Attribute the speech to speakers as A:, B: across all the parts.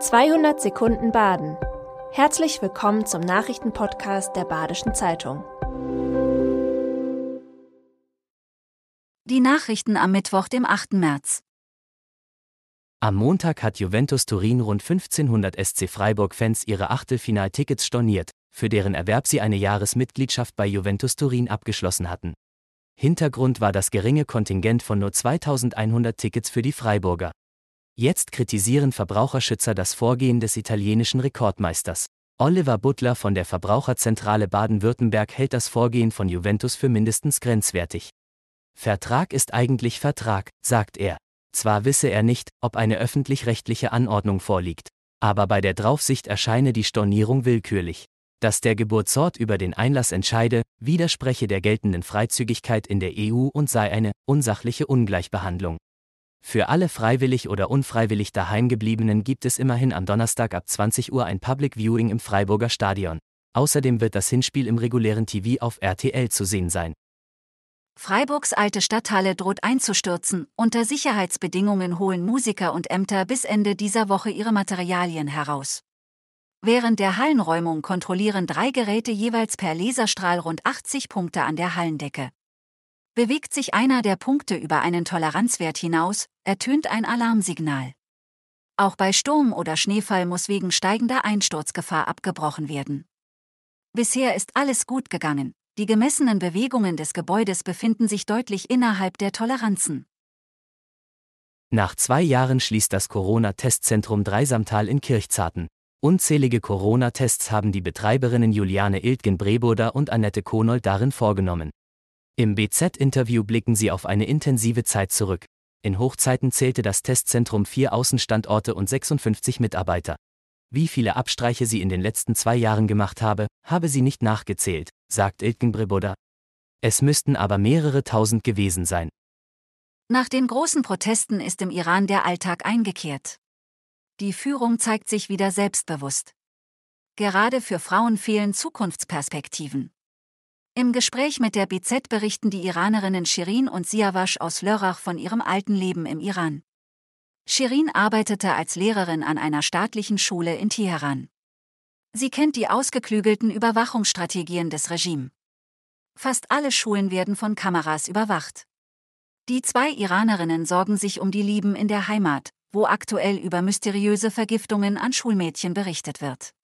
A: 200 Sekunden Baden. Herzlich willkommen zum Nachrichtenpodcast der Badischen Zeitung.
B: Die Nachrichten am Mittwoch, dem 8. März.
C: Am Montag hat Juventus Turin rund 1500 SC Freiburg-Fans ihre Achtelfinaltickets storniert, für deren Erwerb sie eine Jahresmitgliedschaft bei Juventus Turin abgeschlossen hatten. Hintergrund war das geringe Kontingent von nur 2100 Tickets für die Freiburger. Jetzt kritisieren Verbraucherschützer das Vorgehen des italienischen Rekordmeisters. Oliver Butler von der Verbraucherzentrale Baden-Württemberg hält das Vorgehen von Juventus für mindestens grenzwertig. Vertrag ist eigentlich Vertrag, sagt er. Zwar wisse er nicht, ob eine öffentlich-rechtliche Anordnung vorliegt, aber bei der Draufsicht erscheine die Stornierung willkürlich. Dass der Geburtsort über den Einlass entscheide, widerspreche der geltenden Freizügigkeit in der EU und sei eine unsachliche Ungleichbehandlung. Für alle freiwillig oder unfreiwillig daheimgebliebenen gibt es immerhin am Donnerstag ab 20 Uhr ein Public Viewing im Freiburger Stadion. Außerdem wird das Hinspiel im regulären TV auf RTL zu sehen sein.
B: Freiburgs alte Stadthalle droht einzustürzen. Unter Sicherheitsbedingungen holen Musiker und Ämter bis Ende dieser Woche ihre Materialien heraus. Während der Hallenräumung kontrollieren drei Geräte jeweils per Laserstrahl rund 80 Punkte an der Hallendecke. Bewegt sich einer der Punkte über einen Toleranzwert hinaus, ertönt ein Alarmsignal. Auch bei Sturm oder Schneefall muss wegen steigender Einsturzgefahr abgebrochen werden. Bisher ist alles gut gegangen, die gemessenen Bewegungen des Gebäudes befinden sich deutlich innerhalb der Toleranzen.
C: Nach zwei Jahren schließt das Corona-Testzentrum Dreisamtal in Kirchzarten. Unzählige Corona-Tests haben die Betreiberinnen Juliane Iltgen-Breburder und Annette Konold darin vorgenommen. Im BZ-Interview blicken sie auf eine intensive Zeit zurück. In Hochzeiten zählte das Testzentrum vier Außenstandorte und 56 Mitarbeiter. Wie viele Abstreiche sie in den letzten zwei Jahren gemacht habe, habe sie nicht nachgezählt, sagt Ilken Breboda. Es müssten aber mehrere tausend gewesen sein.
B: Nach den großen Protesten ist im Iran der Alltag eingekehrt. Die Führung zeigt sich wieder selbstbewusst. Gerade für Frauen fehlen Zukunftsperspektiven. Im Gespräch mit der BZ berichten die Iranerinnen Shirin und Siawash aus Lörrach von ihrem alten Leben im Iran. Shirin arbeitete als Lehrerin an einer staatlichen Schule in Teheran. Sie kennt die ausgeklügelten Überwachungsstrategien des Regimes. Fast alle Schulen werden von Kameras überwacht. Die zwei Iranerinnen sorgen sich um die Lieben in der Heimat, wo aktuell über mysteriöse Vergiftungen an Schulmädchen berichtet wird.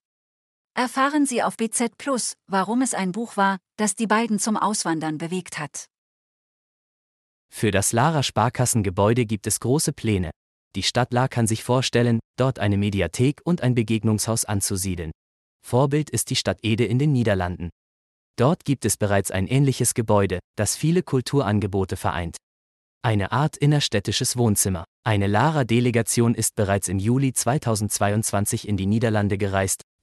B: Erfahren Sie auf BZ Plus, warum es ein Buch war, das die beiden zum Auswandern bewegt hat.
C: Für das Lara Sparkassengebäude gibt es große Pläne. Die Stadt La kann sich vorstellen, dort eine Mediathek und ein Begegnungshaus anzusiedeln. Vorbild ist die Stadt Ede in den Niederlanden. Dort gibt es bereits ein ähnliches Gebäude, das viele Kulturangebote vereint. Eine Art innerstädtisches Wohnzimmer. Eine Lara-Delegation ist bereits im Juli 2022 in die Niederlande gereist